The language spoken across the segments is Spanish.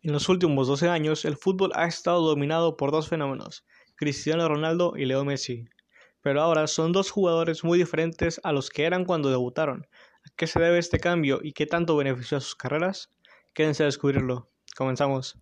En los últimos 12 años, el fútbol ha estado dominado por dos fenómenos, Cristiano Ronaldo y Leo Messi. Pero ahora son dos jugadores muy diferentes a los que eran cuando debutaron. ¿A qué se debe este cambio y qué tanto benefició a sus carreras? Quédense a descubrirlo. Comenzamos.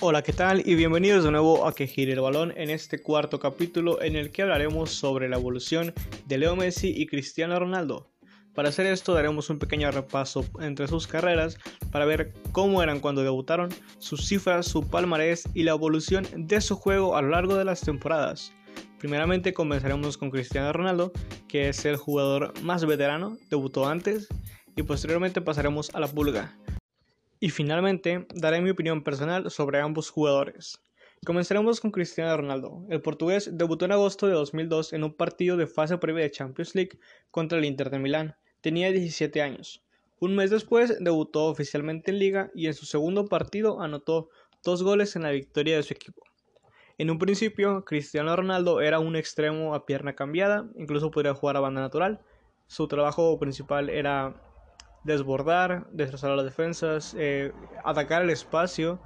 Hola, ¿qué tal? Y bienvenidos de nuevo a Que Gire el Balón en este cuarto capítulo en el que hablaremos sobre la evolución de Leo Messi y Cristiano Ronaldo. Para hacer esto daremos un pequeño repaso entre sus carreras para ver cómo eran cuando debutaron, sus cifras, su palmarés y la evolución de su juego a lo largo de las temporadas. Primeramente comenzaremos con Cristiano Ronaldo, que es el jugador más veterano, debutó antes, y posteriormente pasaremos a la pulga. Y finalmente daré mi opinión personal sobre ambos jugadores. Comenzaremos con Cristiano Ronaldo. El portugués debutó en agosto de 2002 en un partido de fase previa de Champions League contra el Inter de Milán Tenía 17 años. Un mes después debutó oficialmente en liga y en su segundo partido anotó dos goles en la victoria de su equipo. En un principio, Cristiano Ronaldo era un extremo a pierna cambiada, incluso podría jugar a banda natural. Su trabajo principal era desbordar, destrozar las defensas, eh, atacar el espacio,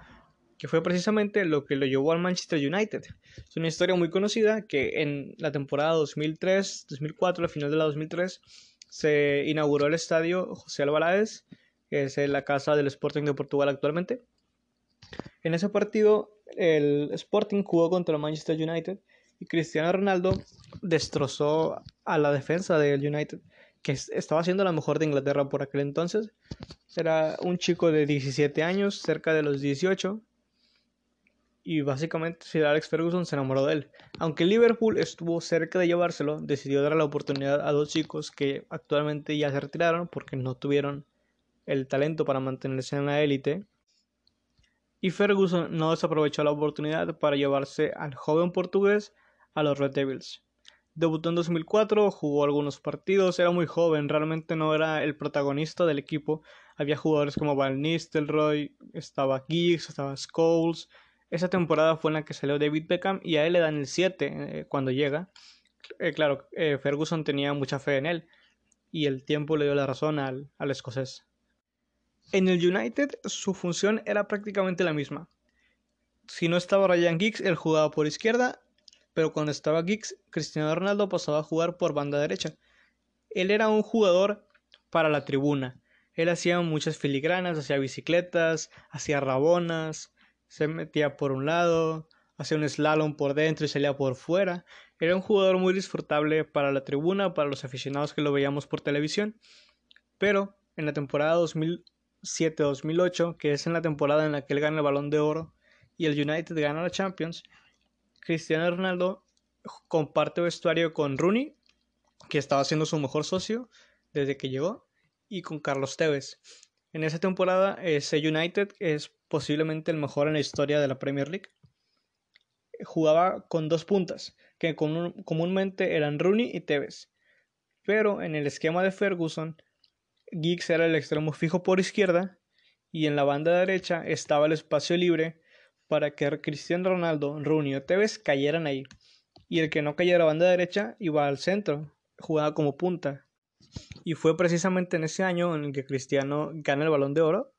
que fue precisamente lo que lo llevó al Manchester United. Es una historia muy conocida que en la temporada 2003-2004, al final de la 2003, se inauguró el estadio José Alvarez, que es la casa del Sporting de Portugal actualmente. En ese partido, el Sporting jugó contra el Manchester United y Cristiano Ronaldo destrozó a la defensa del United, que estaba siendo la mejor de Inglaterra por aquel entonces. Era un chico de 17 años, cerca de los 18, y básicamente Sir Alex Ferguson se enamoró de él. Aunque Liverpool estuvo cerca de llevárselo, decidió dar la oportunidad a dos chicos que actualmente ya se retiraron porque no tuvieron el talento para mantenerse en la élite. Y Ferguson no desaprovechó la oportunidad para llevarse al joven portugués a los Red Devils. Debutó en 2004, jugó algunos partidos, era muy joven, realmente no era el protagonista del equipo. Había jugadores como Van Nistelrooy, estaba Giggs, estaba Scholes, esa temporada fue en la que salió David Beckham y a él le dan el 7 eh, cuando llega. Eh, claro, eh, Ferguson tenía mucha fe en él y el tiempo le dio la razón al, al escocés. En el United su función era prácticamente la misma. Si no estaba Ryan Giggs, él jugaba por izquierda, pero cuando estaba Giggs, Cristiano Ronaldo pasaba a jugar por banda derecha. Él era un jugador para la tribuna. Él hacía muchas filigranas, hacía bicicletas, hacía rabonas, se metía por un lado, hacía un slalom por dentro y salía por fuera. Era un jugador muy disfrutable para la tribuna, para los aficionados que lo veíamos por televisión. Pero en la temporada 2007-2008, que es en la temporada en la que él gana el balón de oro y el United gana la Champions, Cristiano Ronaldo comparte vestuario con Rooney, que estaba siendo su mejor socio desde que llegó, y con Carlos Tevez. En esa temporada, ese United es posiblemente el mejor en la historia de la Premier League. Jugaba con dos puntas, que comúnmente eran Rooney y Tevez. Pero en el esquema de Ferguson, Giggs era el extremo fijo por izquierda y en la banda derecha estaba el espacio libre para que Cristiano Ronaldo, Rooney o Tevez cayeran ahí. Y el que no cayera a la banda derecha iba al centro, jugaba como punta. Y fue precisamente en ese año en el que Cristiano gana el balón de oro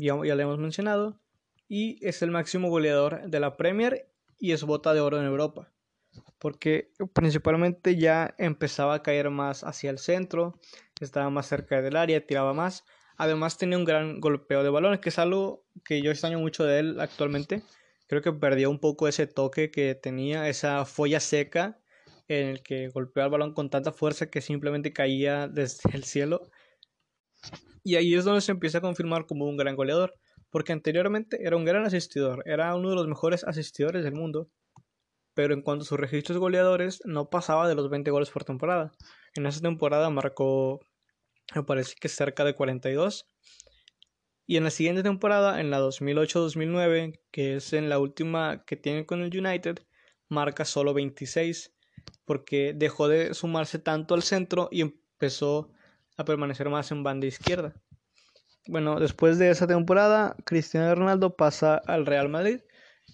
ya, ya lo hemos mencionado, y es el máximo goleador de la Premier y es bota de oro en Europa, porque principalmente ya empezaba a caer más hacia el centro, estaba más cerca del área, tiraba más, además tenía un gran golpeo de balones, que es algo que yo extraño mucho de él actualmente, creo que perdió un poco ese toque que tenía, esa folla seca en el que golpeaba el balón con tanta fuerza que simplemente caía desde el cielo y ahí es donde se empieza a confirmar como un gran goleador, porque anteriormente era un gran asistidor, era uno de los mejores asistidores del mundo, pero en cuanto a sus registros goleadores no pasaba de los 20 goles por temporada. En esa temporada marcó, me parece que cerca de 42. Y en la siguiente temporada, en la 2008-2009, que es en la última que tiene con el United, marca solo 26, porque dejó de sumarse tanto al centro y empezó a permanecer más en banda izquierda. Bueno, después de esa temporada, Cristiano Ronaldo pasa al Real Madrid.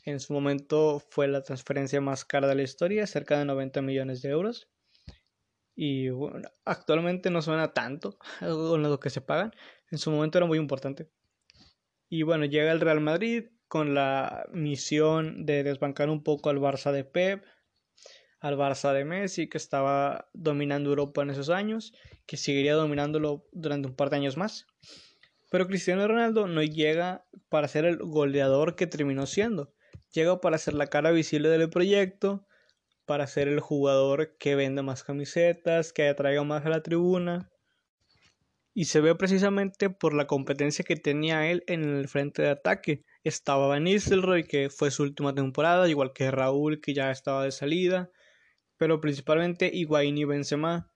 En su momento fue la transferencia más cara de la historia, cerca de 90 millones de euros. Y actualmente no suena tanto con lo que se pagan. En su momento era muy importante. Y bueno, llega el Real Madrid con la misión de desbancar un poco al Barça de Pep, al Barça de Messi, que estaba dominando Europa en esos años, que seguiría dominándolo durante un par de años más. Pero Cristiano Ronaldo no llega para ser el goleador que terminó siendo. Llega para ser la cara visible del proyecto, para ser el jugador que venda más camisetas, que atraiga más a la tribuna, y se ve precisamente por la competencia que tenía él en el frente de ataque. Estaba Van Nistelrooy, que fue su última temporada, igual que Raúl, que ya estaba de salida, pero principalmente Higuaín y Benzema,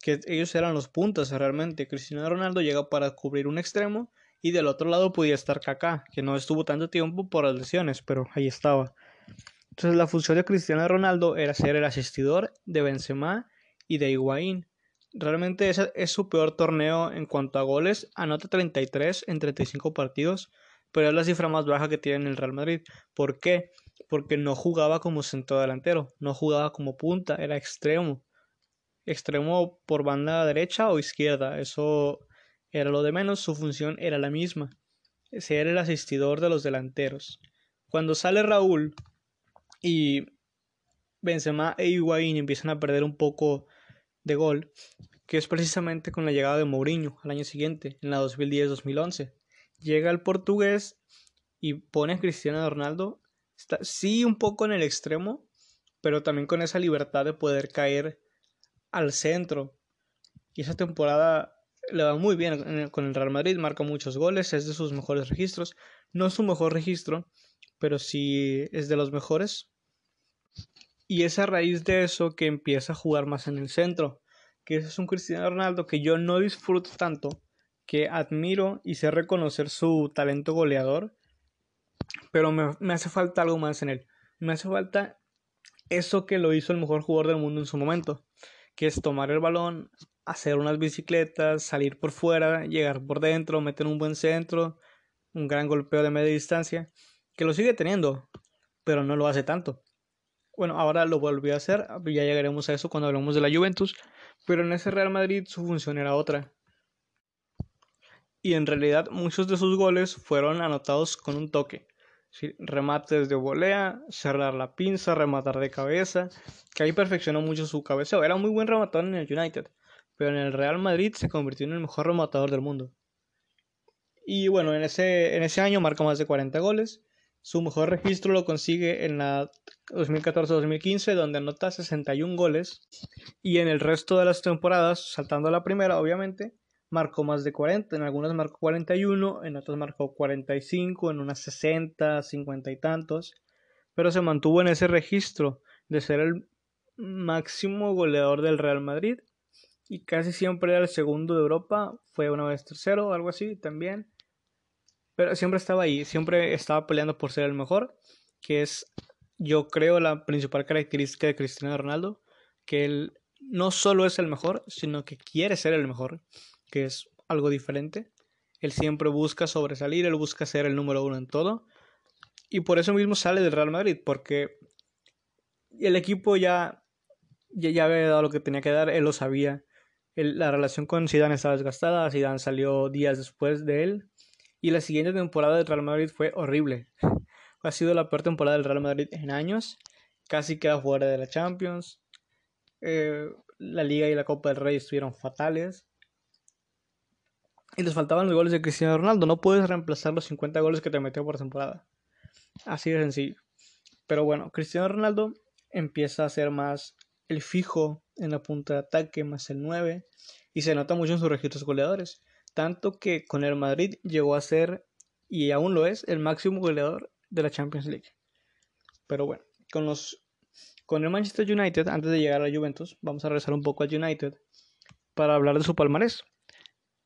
que ellos eran los puntos realmente. Cristiano Ronaldo llega para cubrir un extremo y del otro lado podía estar Kaká, que no estuvo tanto tiempo por las lesiones, pero ahí estaba. Entonces la función de Cristiano Ronaldo era ser el asistidor de Benzema y de Higuaín Realmente ese es su peor torneo en cuanto a goles. Anota 33 en 35 partidos, pero es la cifra más baja que tiene en el Real Madrid. ¿Por qué? Porque no jugaba como centro delantero, no jugaba como punta, era extremo. Extremo por banda derecha o izquierda, eso era lo de menos, su función era la misma. Ser el asistidor de los delanteros. Cuando sale Raúl y Benzema e Higuaín empiezan a perder un poco de gol, que es precisamente con la llegada de Mourinho al año siguiente, en la 2010-2011. Llega el portugués y pone a Cristiano Ronaldo, sí un poco en el extremo, pero también con esa libertad de poder caer al centro. Y esa temporada le va muy bien con el Real Madrid, marca muchos goles, es de sus mejores registros. No es su mejor registro, pero sí es de los mejores. Y es a raíz de eso que empieza a jugar más en el centro. Que ese es un Cristiano Ronaldo que yo no disfruto tanto, que admiro y sé reconocer su talento goleador, pero me, hace falta algo más en él. Me hace falta eso que lo hizo el mejor jugador del mundo en su momento, que es tomar el balón, hacer unas bicicletas, salir por fuera, llegar por dentro, meter un buen centro, un gran golpeo de media distancia, que lo sigue teniendo, pero no lo hace tanto. Bueno, ahora lo volvió a hacer, ya llegaremos a eso cuando hablemos de la Juventus, pero en ese Real Madrid su función era otra. Y en realidad muchos de sus goles fueron anotados con un toque. Remates de volea, cerrar la pinza, rematar de cabeza, que ahí perfeccionó mucho su cabeceo. Era muy buen rematador en el United, pero en el Real Madrid se convirtió en el mejor rematador del mundo. Y bueno, en ese, en ese año marca más de 40 goles su mejor registro lo consigue en la 2014-2015, donde anota 61 goles. Y en el resto de las temporadas, saltando a la primera, obviamente, marcó más de 40. En algunas marcó 41, en otras marcó 45, en unas 60, 50 y tantos. Pero se mantuvo en ese registro de ser el máximo goleador del Real Madrid. Y casi siempre era el segundo de Europa. Fue una vez tercero, algo así también. Pero siempre estaba ahí, siempre estaba peleando por ser el mejor, que es, yo creo, la principal característica de Cristiano Ronaldo, que él no solo es el mejor, sino que quiere ser el mejor, que es algo diferente. Él siempre busca sobresalir, él busca ser el número uno en todo. Y por eso mismo sale del Real Madrid, porque el equipo ya, ya, había dado lo que tenía que dar, él lo sabía. la relación con Zidane estaba desgastada, Zidane salió días después de él y la siguiente temporada del Real Madrid fue horrible. Ha sido la peor temporada del Real Madrid en años. Casi queda fuera de la Champions. Eh, la Liga y la Copa del Rey estuvieron fatales. Y les faltaban los goles de Cristiano Ronaldo. No puedes reemplazar los 50 goles que te metió por temporada. Así de sencillo. Pero bueno, Cristiano Ronaldo empieza a ser más el fijo en la punta de ataque, más el 9. Y se nota mucho en sus registros goleadores tanto que con el Madrid llegó a ser, y aún lo es, el máximo goleador de la Champions League. Pero bueno, con los con el Manchester United, antes de llegar a Juventus, vamos a regresar un poco al United para hablar de su palmarés.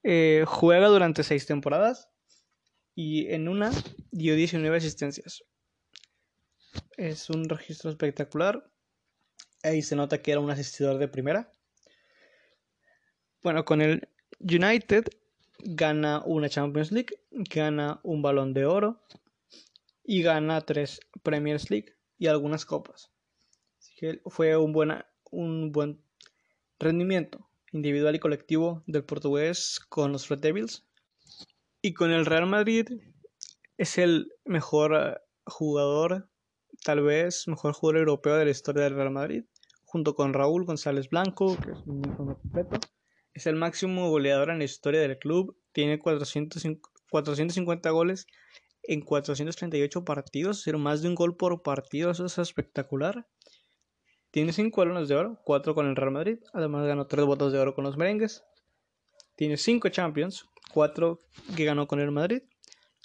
Eh, juega durante seis temporadas y en una dio 19 asistencias. Es un registro espectacular. Ahí se nota que era un asistidor de primera. Bueno, con el United gana una Champions League, gana un balón de oro y gana tres Premiers League y algunas copas. Así que fue un, un buen rendimiento individual y colectivo del portugués con los Red Devils. Y con el Real Madrid es el mejor eh, jugador, tal vez mejor jugador europeo de la historia del Real Madrid, junto con Raúl González Blanco, que es un completo. Es el máximo goleador en la historia del club, tiene 450 goles en 438 partidos, decir, más de un gol por partido, eso es espectacular. Tiene 5 balones de oro, 4 con el Real Madrid, además ganó 3 botas de oro con los merengues. Tiene 5 Champions, 4 que ganó con el Madrid,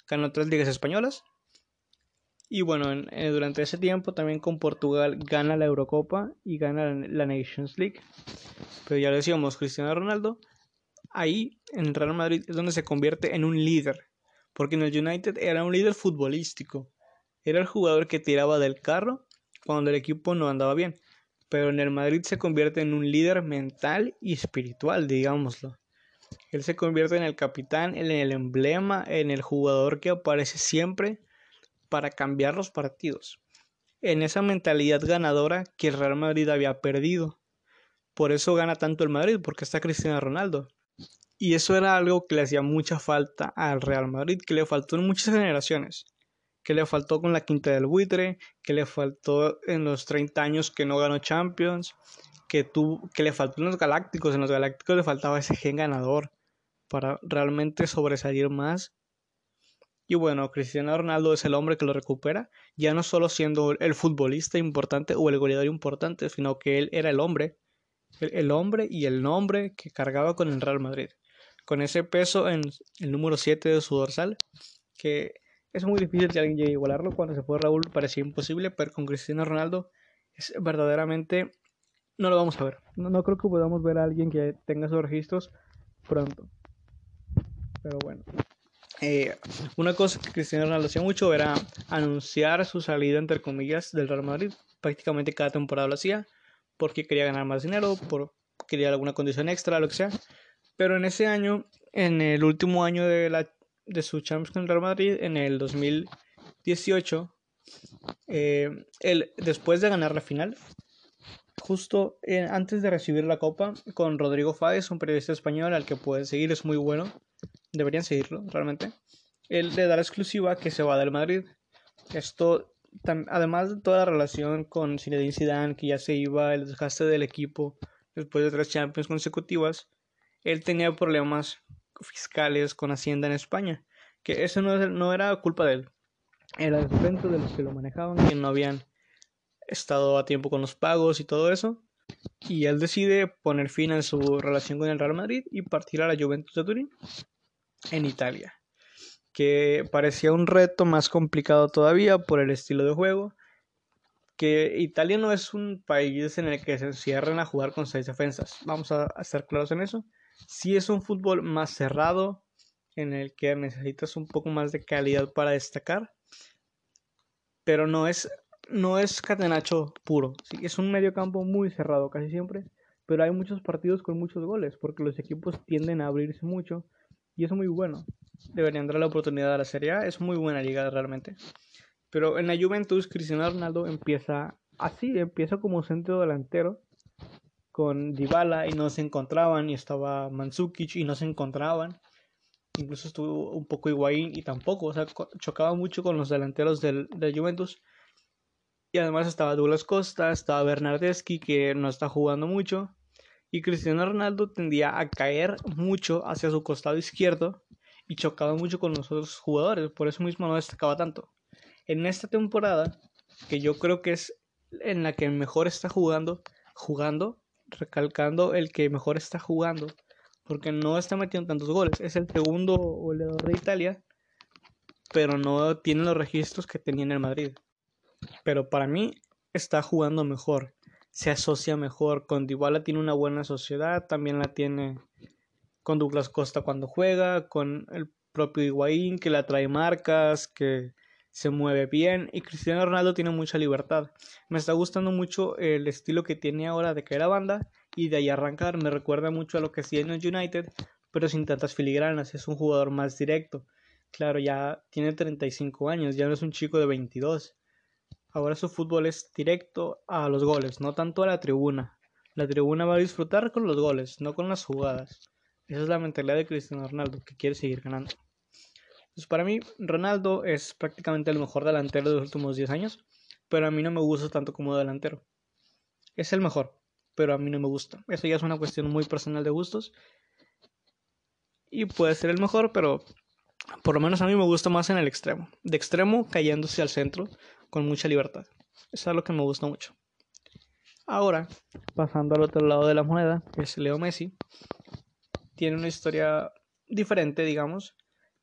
ganó 3 ligas españolas. Y bueno, eh, durante ese tiempo también con Portugal gana la Eurocopa y gana la Nations League. Pero ya lo decíamos, Cristiano Ronaldo, ahí en el Real Madrid es donde se convierte en un líder porque en el United era un líder futbolístico. Era el jugador que tiraba del carro cuando el equipo no andaba bien. Pero en el Madrid se convierte en un líder mental y espiritual, digámoslo. Él se convierte en el capitán, en el emblema, en el jugador que aparece siempre para cambiar los partidos. En esa mentalidad ganadora que el Real Madrid había perdido. Por eso gana tanto el Madrid, porque está Cristiano Ronaldo. Y eso era algo que le hacía mucha falta al Real Madrid, que le faltó en muchas generaciones. Que le faltó con la quinta del buitre, que le faltó en los 30 años que no ganó Champions, que, que le faltó en los Galácticos. En los Galácticos le faltaba ese gen ganador para realmente sobresalir más. Y bueno, Cristiano Ronaldo es el hombre que lo recupera, ya no solo siendo el futbolista importante o el goleador importante, sino que él era el hombre, el hombre y el nombre que cargaba con el Real Madrid con ese peso en el número 7 de su dorsal, que es muy difícil que alguien llegue a igualarlo. Cuando se fue Raúl parecía imposible, pero con Cristiano Ronaldo es verdaderamente... No lo vamos a ver. No, creo que podamos ver a alguien que tenga esos registros pronto. Pero bueno. Eh, una cosa que Cristiano Ronaldo hacía mucho era anunciar su salida, entre comillas, del Real Madrid. Prácticamente cada temporada lo hacía porque quería ganar más dinero, por quería alguna condición extra, lo que sea. Pero en ese año, en el último año de, la, de su Champions con Real Madrid, en el 2018, eh, después de ganar la final, justo antes de recibir la copa, con Rodrigo Fáez, un periodista español al que pueden seguir, es muy bueno, deberían seguirlo realmente. Él le da la exclusiva que se va del Madrid. Esto, además de toda la relación con Zinedine Zidane, que ya se iba, el desgaste del equipo después de tres Champions consecutivas, él tenía problemas fiscales con Hacienda en España, que eso no, no era culpa de él, era el frente de los que lo manejaban, que no habían estado a tiempo con los pagos y todo eso. Y él decide poner fin a su relación con el Real Madrid y partir a la Juventus de Turín en Italia, que parecía un reto más complicado todavía por el estilo de juego, que Italia no es un país en el que se encierren a jugar con seis defensas, vamos a estar claros en eso. Si es un fútbol más cerrado, en el que necesitas un poco más de calidad para destacar, pero no es, no es catenacho puro. es un medio campo muy cerrado casi siempre, pero hay muchos partidos con muchos goles, porque los equipos tienden a abrirse mucho y es muy bueno. Deberían dar la oportunidad a la Serie A, es muy buena liga realmente. Pero en la Juventus, Cristiano Ronaldo empieza así, empieza como centro delantero con Dybala y no se encontraban y estaba Mandzukic y no se encontraban. Incluso estuvo un poco Higuaín y tampoco, o sea, chocaba mucho con los delanteros del, de Juventus. Y además estaba Douglas Costa, estaba Bernardeschi que no está jugando mucho. Y Cristiano Ronaldo tendía a caer mucho hacia su costado izquierdo y chocaba mucho con los otros jugadores, por eso mismo no destacaba tanto. En esta temporada, que yo creo que es en la que mejor está jugando, jugando, recalcando el que mejor está jugando, porque no está metiendo tantos goles. Es el segundo goleador de Italia, pero no tiene los registros que tenía en el Madrid. Pero para mí está jugando mejor, se asocia mejor. Con Dybala tiene una buena sociedad, también la tiene con Douglas Costa cuando juega, con el propio Higuaín que le trae marcas, que se mueve bien y Cristiano Ronaldo tiene mucha libertad. Me está gustando mucho el estilo que tiene ahora de caer a banda y de ahí arrancar. Me recuerda mucho a lo que hacía en el United, pero sin tantas filigranas. Es un jugador más directo. Claro, ya tiene 35 años, ya no es un chico de 22. Ahora su fútbol es directo a los goles, no tanto a la tribuna. La tribuna va a disfrutar con los goles, no con las jugadas. Esa es la mentalidad de Cristiano Ronaldo, que quiere seguir ganando. Pues para mí, Ronaldo es prácticamente el mejor delantero de los últimos 10 años, pero a mí no me gusta tanto como delantero. Es el mejor, pero a mí no me gusta. Eso ya es una cuestión muy personal de gustos. Y puede ser el mejor, pero por lo menos a mí me gusta más en el extremo. De extremo cayéndose al centro con mucha libertad. Eso es lo que me gusta mucho. Ahora, pasando al otro lado de la moneda, es Leo Messi, tiene una historia diferente, digamos.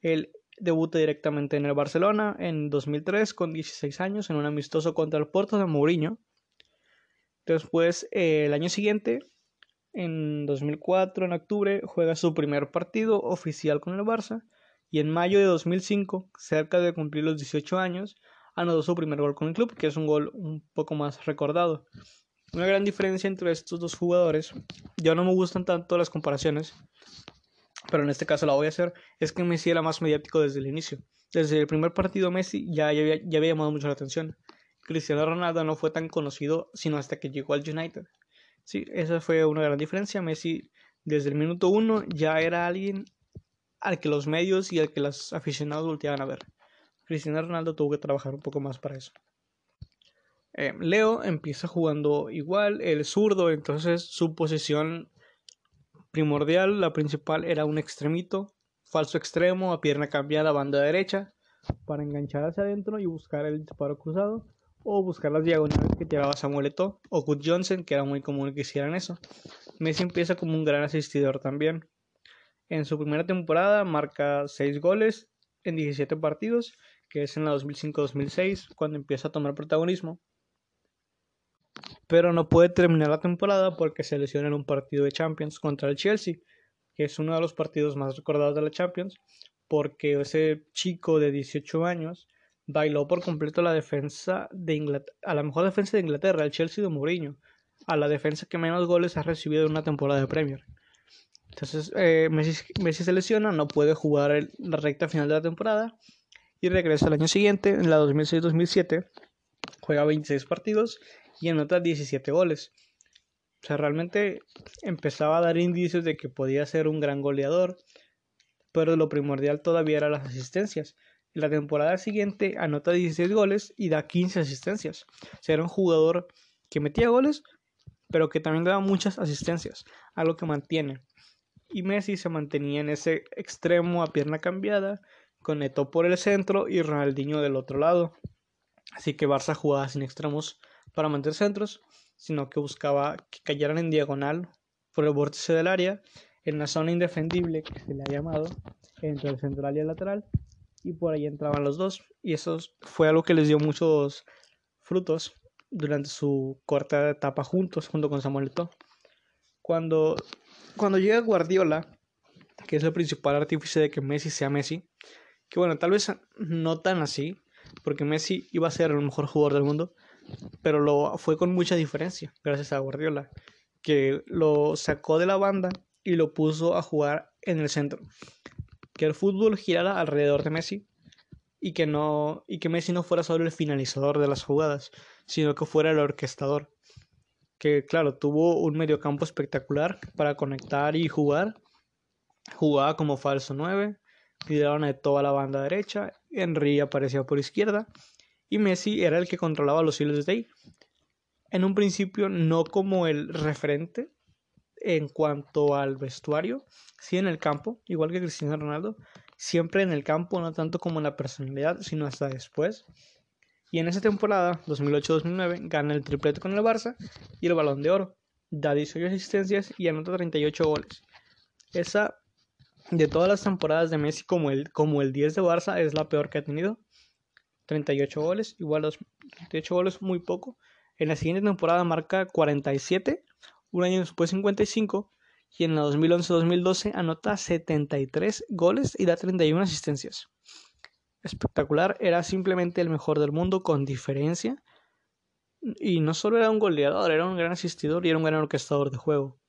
Él debuta directamente en el Barcelona en 2003 con 16 años en un amistoso contra el Porto de Mourinho. Después, eh, el año siguiente, en 2004, en octubre, juega su primer partido oficial con el Barça y en mayo de 2005, cerca de cumplir los 18 años, anotó su primer gol con el club, que es un gol un poco más recordado. Una gran diferencia entre estos dos jugadores, ya no me gustan tanto las comparaciones, pero en este caso la voy a hacer, es que Messi era más mediático desde el inicio. Desde el primer partido Messi ya, ya, había, ya había llamado mucho la atención. Cristiano Ronaldo no fue tan conocido sino hasta que llegó al United. Sí, esa fue una gran diferencia. Messi desde el minuto uno ya era alguien al que los medios y al que los aficionados volteaban a ver. Cristiano Ronaldo tuvo que trabajar un poco más para eso. Eh, Leo empieza jugando igual, el zurdo, entonces su posición primordial, la principal, era un extremito, falso extremo, a pierna cambiada, banda derecha, para enganchar hacia adentro y buscar el disparo cruzado, o buscar las diagonales que tiraba Samuel Eto'o o Good Johnson, que era muy común que hicieran eso. Messi empieza como un gran asistidor también. En su primera temporada marca 6 goles en 17 partidos, que es en la 2005-2006, cuando empieza a tomar protagonismo pero no puede terminar la temporada porque se lesiona en un partido de Champions contra el Chelsea, que es uno de los partidos más recordados de la Champions, porque ese chico de 18 años bailó por completo la defensa de Inglaterra, a la mejor defensa de Inglaterra, el Chelsea de Mourinho, a la defensa que menos goles ha recibido en una temporada de Premier. Entonces eh, Messi, se lesiona, no puede jugar la recta final de la temporada y regresa el año siguiente, en la 2006-2007, juega 26 partidos y anota 17 goles. O sea, realmente empezaba a dar indicios de que podía ser un gran goleador, pero lo primordial todavía era las asistencias. En la temporada siguiente anota 16 goles y da 15 asistencias. O sea, era un jugador que metía goles, pero que también daba muchas asistencias, algo que mantiene. Y Messi se mantenía en ese extremo a pierna cambiada, con Neto por el centro y Ronaldinho del otro lado. Así que Barça jugaba sin extremos para mantener centros, sino que buscaba que cayeran en diagonal por el vórtice del área, en la zona indefendible que se le ha llamado, entre el central y el lateral, y por ahí entraban los dos. Y eso fue algo que les dio muchos frutos durante su corta etapa juntos, junto con Samuel Eto'o. Cuando, cuando llega Guardiola, que es el principal artífice de que Messi sea Messi, que bueno, tal vez no tan así, porque Messi iba a ser el mejor jugador del mundo, pero lo fue con mucha diferencia, gracias a Guardiola, que lo sacó de la banda y lo puso a jugar en el centro. Que el fútbol girara alrededor de Messi y que no y que Messi no fuera solo el finalizador de las jugadas, sino que fuera el orquestador. Que claro, tuvo un mediocampo espectacular para conectar y jugar. Jugaba como falso 9, lideraban de toda la banda derecha, Henry aparecía por izquierda y Messi era el que controlaba los hilos de ahí. En un principio no como el referente en cuanto al vestuario, sí en el campo, igual que Cristiano Ronaldo, siempre en el campo, no tanto como en la personalidad, sino hasta después. Y en esa temporada, 2008-2009, gana el triplete con el Barça y el Balón de Oro. Da 18 asistencias y anota 38 goles. Esa, de todas las temporadas de Messi como el, como el 10 de Barça, es la peor que ha tenido. 38 goles, igual los 38 goles muy poco. En la siguiente temporada marca 47, un año después 55 y en la 2011-2012 anota 73 goles y da 31 asistencias. Espectacular, era simplemente el mejor del mundo con diferencia. Y no solo era un goleador, era un gran asistidor y era un gran orquestador de juego.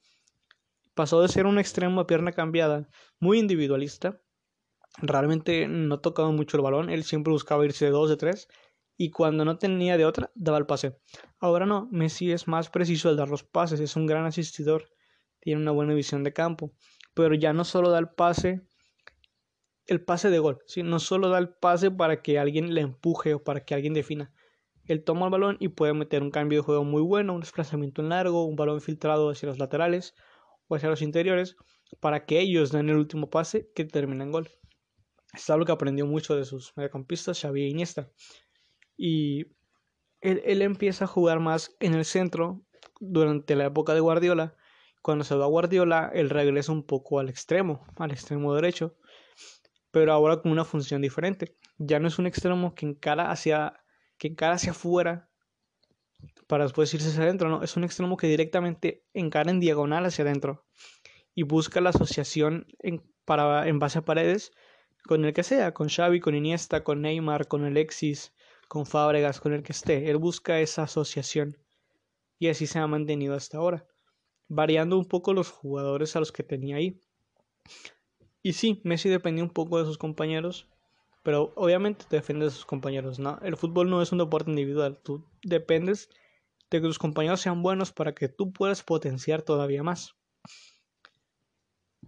Pasó de ser un extremo a pierna cambiada, muy individualista, realmente no tocaba mucho el balón, él siempre buscaba irse de dos, de tres y cuando no tenía de otra, daba el pase. Ahora no, Messi es más preciso al dar los pases, es un gran asistidor, tiene una buena visión de campo, pero ya no solo da el pase, el pase de gol, no solo da el pase para que alguien le empuje o para que alguien defina. Él toma el balón y puede meter un cambio de juego muy bueno, un desplazamiento en largo, un balón filtrado hacia los laterales o hacia los interiores, para que ellos den el último pase que termine en gol. Es algo que aprendió mucho de sus mediocampistas, Xavi e Iniesta. Y él, él empieza a jugar más en el centro durante la época de Guardiola. Cuando se va a Guardiola, él regresa un poco al extremo, al extremo derecho, pero ahora con una función diferente. Ya no es un extremo que encara hacia, que encara hacia afuera para después irse hacia adentro, no, es un extremo que directamente encara en diagonal hacia adentro y busca la asociación en, para, en base a paredes con el que sea, con Xavi, con Iniesta, con Neymar, con Alexis, con Fábregas, con el que esté. Él busca esa asociación y así se ha mantenido hasta ahora, variando un poco los jugadores a los que tenía ahí. Y sí, Messi dependía un poco de sus compañeros, pero obviamente depende de sus compañeros. ¿no? El fútbol no es un deporte individual, tú dependes de que tus compañeros sean buenos para que tú puedas potenciar todavía más.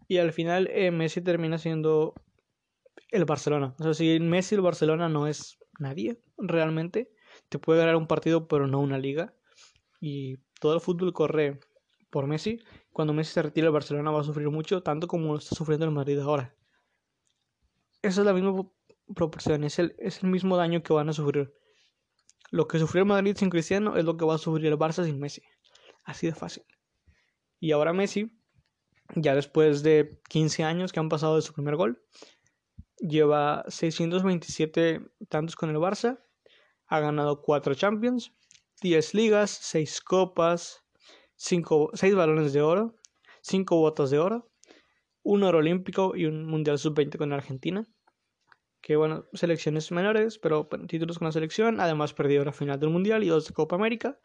Y al final eh, Messi termina siendo el Barcelona. O sea, si Messi el Barcelona no es nadie realmente, te puede ganar un partido pero no una liga. Y todo el fútbol corre por Messi. Cuando Messi se retire el Barcelona va a sufrir mucho, tanto como lo está sufriendo el Madrid ahora. Esa es la misma proporción, es el, es el mismo daño que van a sufrir. Lo que sufrió el Madrid sin Cristiano es lo que va a sufrir el Barça sin Messi. Así de fácil. Y ahora Messi, ya después de 15 años que han pasado de su primer gol, lleva 627 tantos con el Barça, ha ganado 4 Champions, 10 ligas, 6 copas, 5, 6 balones de oro, 5 botas de oro, un oro olímpico y un mundial sub-20 con Argentina. Que bueno, selecciones menores, pero títulos con la selección. Además, perdió la final del mundial y dos de Copa América.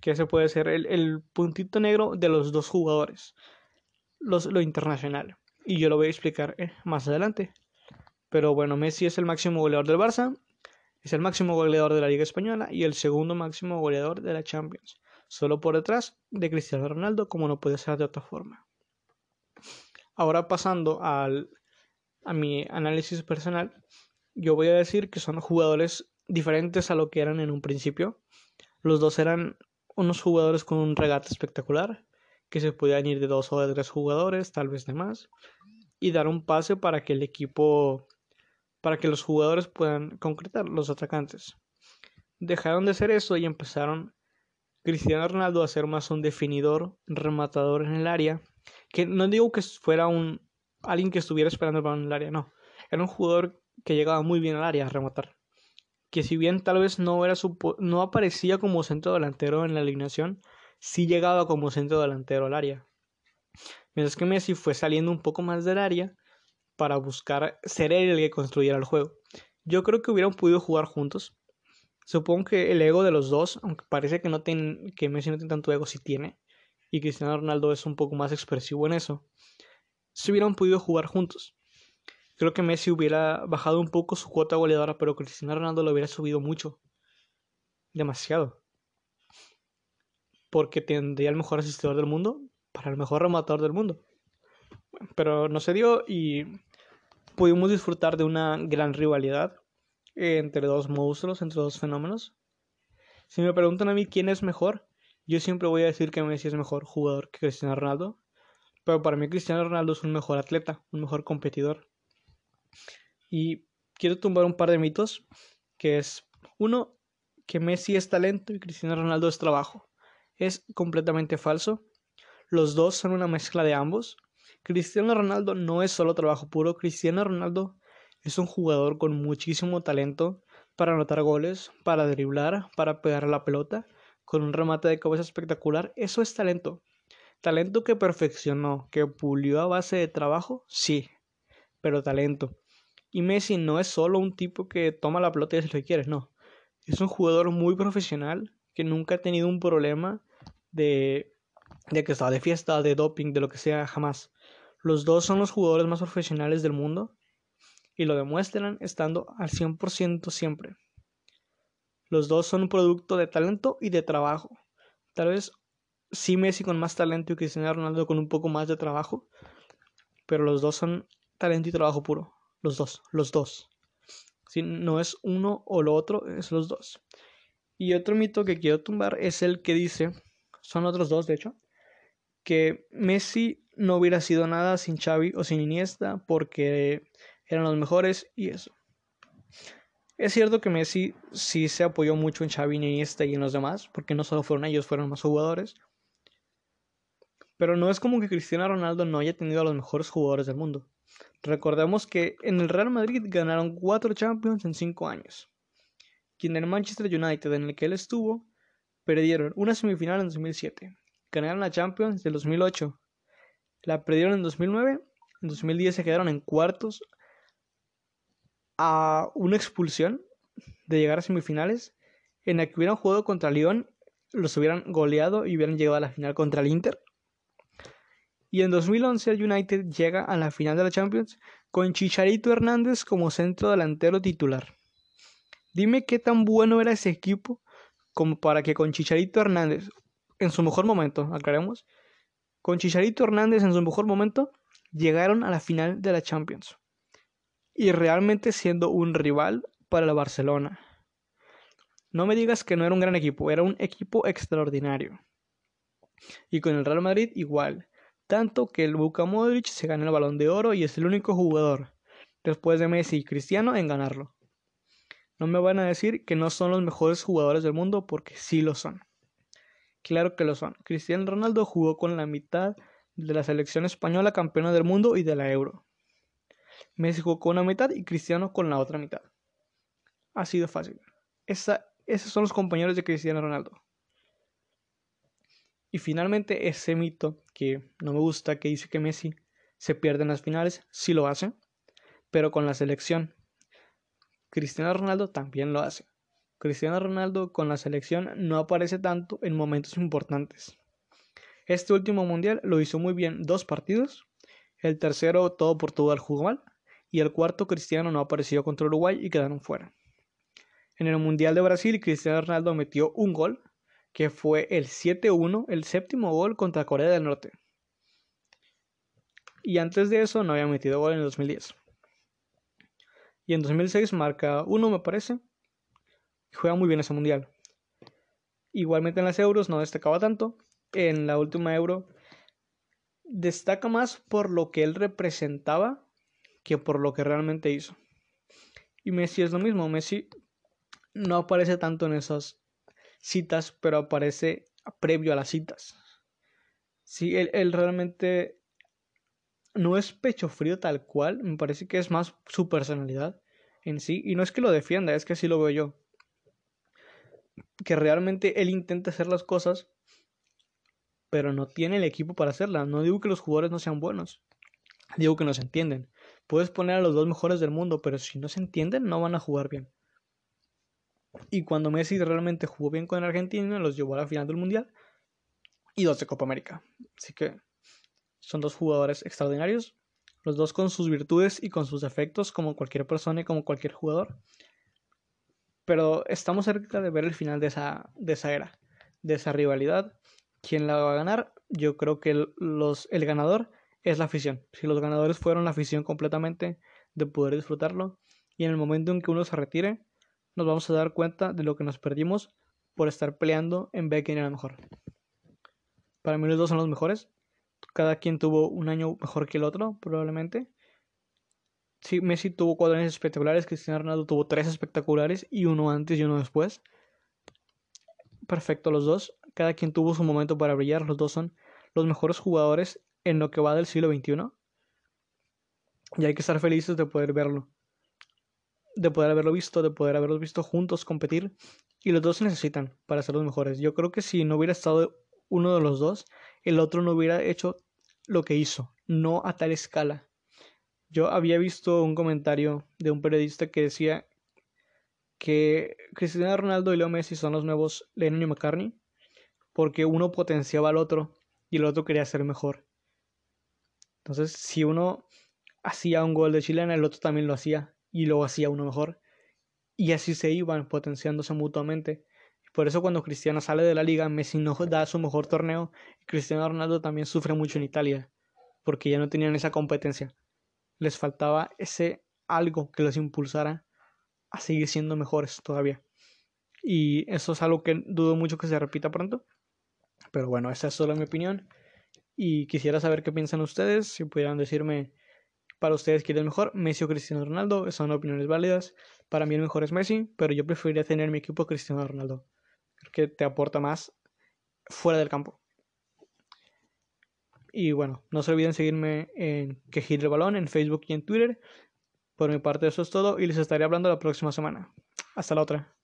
Que ese puede ser el, el puntito negro de los dos jugadores. Los, lo internacional y yo lo voy a explicar eh, más adelante. Pero bueno, Messi es el máximo goleador del Barça, es el máximo goleador de la Liga Española y el segundo máximo goleador de la Champions, solo por detrás de Cristiano Ronaldo, como no puede ser de otra forma. Ahora pasando al, a mi análisis personal, yo voy a decir que son jugadores diferentes a lo que eran en un principio. Los dos eran unos jugadores con un regate espectacular, que se podían ir de dos o de tres jugadores, tal vez de más, y dar un pase para que el equipo, para que los jugadores puedan concretar, los atacantes. Dejaron de hacer eso y empezaron Cristiano Ronaldo a ser más un definidor, rematador en el área, que no digo que fuera un alguien que estuviera esperando el balón en el área, no, era un jugador que llegaba muy bien al área a rematar. Que si bien tal vez no era su, no aparecía como centro delantero en la alineación, sí llegaba como centro delantero al área. Mientras que Messi fue saliendo un poco más del área para buscar ser él el que construyera el juego. Yo creo que hubieran podido jugar juntos. Supongo que el ego de los dos, aunque parece que, no ten, que Messi no tiene tanto ego, sí tiene. Y Cristiano Ronaldo es un poco más expresivo en eso. Si hubieran podido jugar juntos. Creo que Messi hubiera bajado un poco su cuota goleadora, pero Cristiano Ronaldo lo hubiera subido mucho. Demasiado porque tendría el mejor asistidor del mundo para el mejor rematador del mundo. Pero no se dio y pudimos disfrutar de una gran rivalidad entre dos monstruos, entre dos fenómenos. Si me preguntan a mí quién es mejor, yo siempre voy a decir que Messi es mejor jugador que Cristiano Ronaldo. Pero para mí Cristiano Ronaldo es un mejor atleta, un mejor competidor. Y quiero tumbar un par de mitos, que es uno, que Messi es talento y Cristiano Ronaldo es trabajo es completamente falso. Los dos son una mezcla de ambos. Cristiano Ronaldo no es solo trabajo puro, Cristiano Ronaldo es un jugador con muchísimo talento para anotar goles, para driblar, para pegar la pelota, con un remate de cabeza espectacular. Eso es talento. Talento que perfeccionó, que pulió a base de trabajo, sí, pero talento. Y Messi no es solo un tipo que toma la pelota y hace lo quiere, no. Es un jugador muy profesional que nunca ha tenido un problema de, de que estaba de fiesta, de doping, de lo que sea, jamás. Los dos son los jugadores más profesionales del mundo y lo demuestran estando al 100% siempre. Los dos son un producto de talento y de trabajo. Tal vez sí Messi con más talento y Cristiano Ronaldo con un poco más de trabajo, pero los dos son talento y trabajo puro. Los dos, los dos. Si no es uno o lo otro, es los dos. Y otro mito que quiero tumbar es el que dice, son otros dos de hecho, que Messi no hubiera sido nada sin Xavi o sin Iniesta porque eran los mejores y eso. Es cierto que Messi sí se apoyó mucho en Xavi, Iniesta y en los demás, porque no solo fueron ellos, fueron más jugadores. Pero no es como que Cristiano Ronaldo no haya tenido a los mejores jugadores del mundo. Recordemos que en el Real Madrid ganaron cuatro Champions en cinco años. Y en el Manchester United, en el que él estuvo, perdieron una semifinal en 2007. Ganaron la Champions del 2008. La perdieron en 2009. En 2010 se quedaron en cuartos a una expulsión de llegar a semifinales en la que hubieran jugado contra Lyon, los hubieran goleado y hubieran llegado a la final contra el Inter. Y en 2011 el United llega a la final de la Champions con Chicharito Hernández como centro delantero titular. Dime qué tan bueno era ese equipo como para que con Chicharito Hernández, en su mejor momento, aclaremos, con Chicharito Hernández en su mejor momento, llegaron a la final de la Champions y realmente siendo un rival para la Barcelona. No me digas que no era un gran equipo, era un equipo extraordinario. Y con el Real Madrid igual, tanto que el Luka Modric se gana el Balón de Oro y es el único jugador después de Messi y Cristiano en ganarlo. No me van a decir que no son los mejores jugadores del mundo porque sí lo son. Claro que lo son. Cristiano Ronaldo jugó con la mitad de la selección española campeona del mundo y de la Euro. Messi jugó con una mitad y Cristiano con la otra mitad. Ha sido fácil. Esos son los compañeros de Cristiano Ronaldo. Y finalmente ese mito que no me gusta, que dice que Messi se pierde en las finales, sí lo hace, pero con la selección. Cristiano Ronaldo también lo hace. Cristiano Ronaldo con la selección no aparece tanto en momentos importantes. Este último mundial lo hizo muy bien dos partidos. El tercero todo Portugal jugó mal y el cuarto Cristiano no apareció contra Uruguay y quedaron fuera. En el Mundial de Brasil, Cristiano Ronaldo metió un gol, que fue el 7-1, el séptimo gol contra Corea del Norte. Y antes de eso no había metido gol en el 2010. Y en 2006 marca uno, me parece. Juega muy bien ese mundial. Igualmente en las euros no destacaba tanto. En la última euro destaca más por lo que él representaba que por lo que realmente hizo. Y Messi es lo mismo, Messi no aparece tanto en esas citas, pero aparece previo a las citas. Sí, él, realmente no es pecho frío tal cual, me parece que es más su personalidad en sí, y no es que lo defienda, es que así lo veo yo. Que realmente él intenta hacer las cosas, pero no tiene el equipo para hacerlas. No digo que los jugadores no sean buenos, digo que no se entienden. Puedes poner a los dos mejores del mundo, pero si no se entienden, no van a jugar bien. Y cuando Messi realmente jugó bien con Argentina, los llevó a la final del Mundial y dos de Copa América. Así que son dos jugadores extraordinarios, los dos con sus virtudes y con sus defectos, como cualquier persona y como cualquier jugador. Pero estamos cerca de ver el final de esa, de esa era, de esa rivalidad. ¿Quién la va a ganar? Yo creo que los, el ganador es la afición. Si los ganadores fueron la afición completamente de poder disfrutarlo y en el momento en que uno se retire, nos vamos a dar cuenta de lo que nos perdimos por estar peleando en ver quién era mejor. Para mí los dos son los mejores. Cada quien tuvo un año mejor que el otro, probablemente. Sí, Messi tuvo cuatro años espectaculares, Cristiano Ronaldo tuvo tres espectaculares y uno antes y uno después. Perfecto los dos. Cada quien tuvo su momento para brillar. Los dos son los mejores jugadores en lo que va del siglo XXI. Y hay que estar felices de poder verlo. De poder haberlo visto, de poder haberlos visto juntos competir. Y los dos se necesitan para ser los mejores. Yo creo que si no hubiera estado uno de los dos, el otro no hubiera hecho lo que hizo. No a tal escala. Yo había visto un comentario de un periodista que decía que Cristiano Ronaldo y Leo Messi son los nuevos Lennon y McCartney porque uno potenciaba al otro y el otro quería ser mejor. Entonces, si uno hacía un gol de chilena, el otro también lo hacía y lo hacía uno mejor. y así se iban potenciándose mutuamente. Por eso cuando Cristiano sale de la liga, Messi no da su mejor torneo y Cristiano Ronaldo también sufre mucho en Italia, porque ya no tenían esa competencia. Les faltaba ese algo que los impulsara a seguir siendo mejores todavía. Y eso es algo que dudo mucho que se repita pronto. Pero bueno, esa es solo mi opinión. Y quisiera saber qué piensan ustedes, si pudieran decirme para ustedes quién es mejor, Messi o Cristiano Ronaldo, son opiniones válidas. Para mí el mejor es Messi, pero yo preferiría tener mi equipo Cristiano Ronaldo. Que te aporta más fuera del campo. Y bueno, no se olviden seguirme en Que Gire el Balón en Facebook y en Twitter. Por mi parte eso es todo y les estaré hablando la próxima semana. Hasta la otra.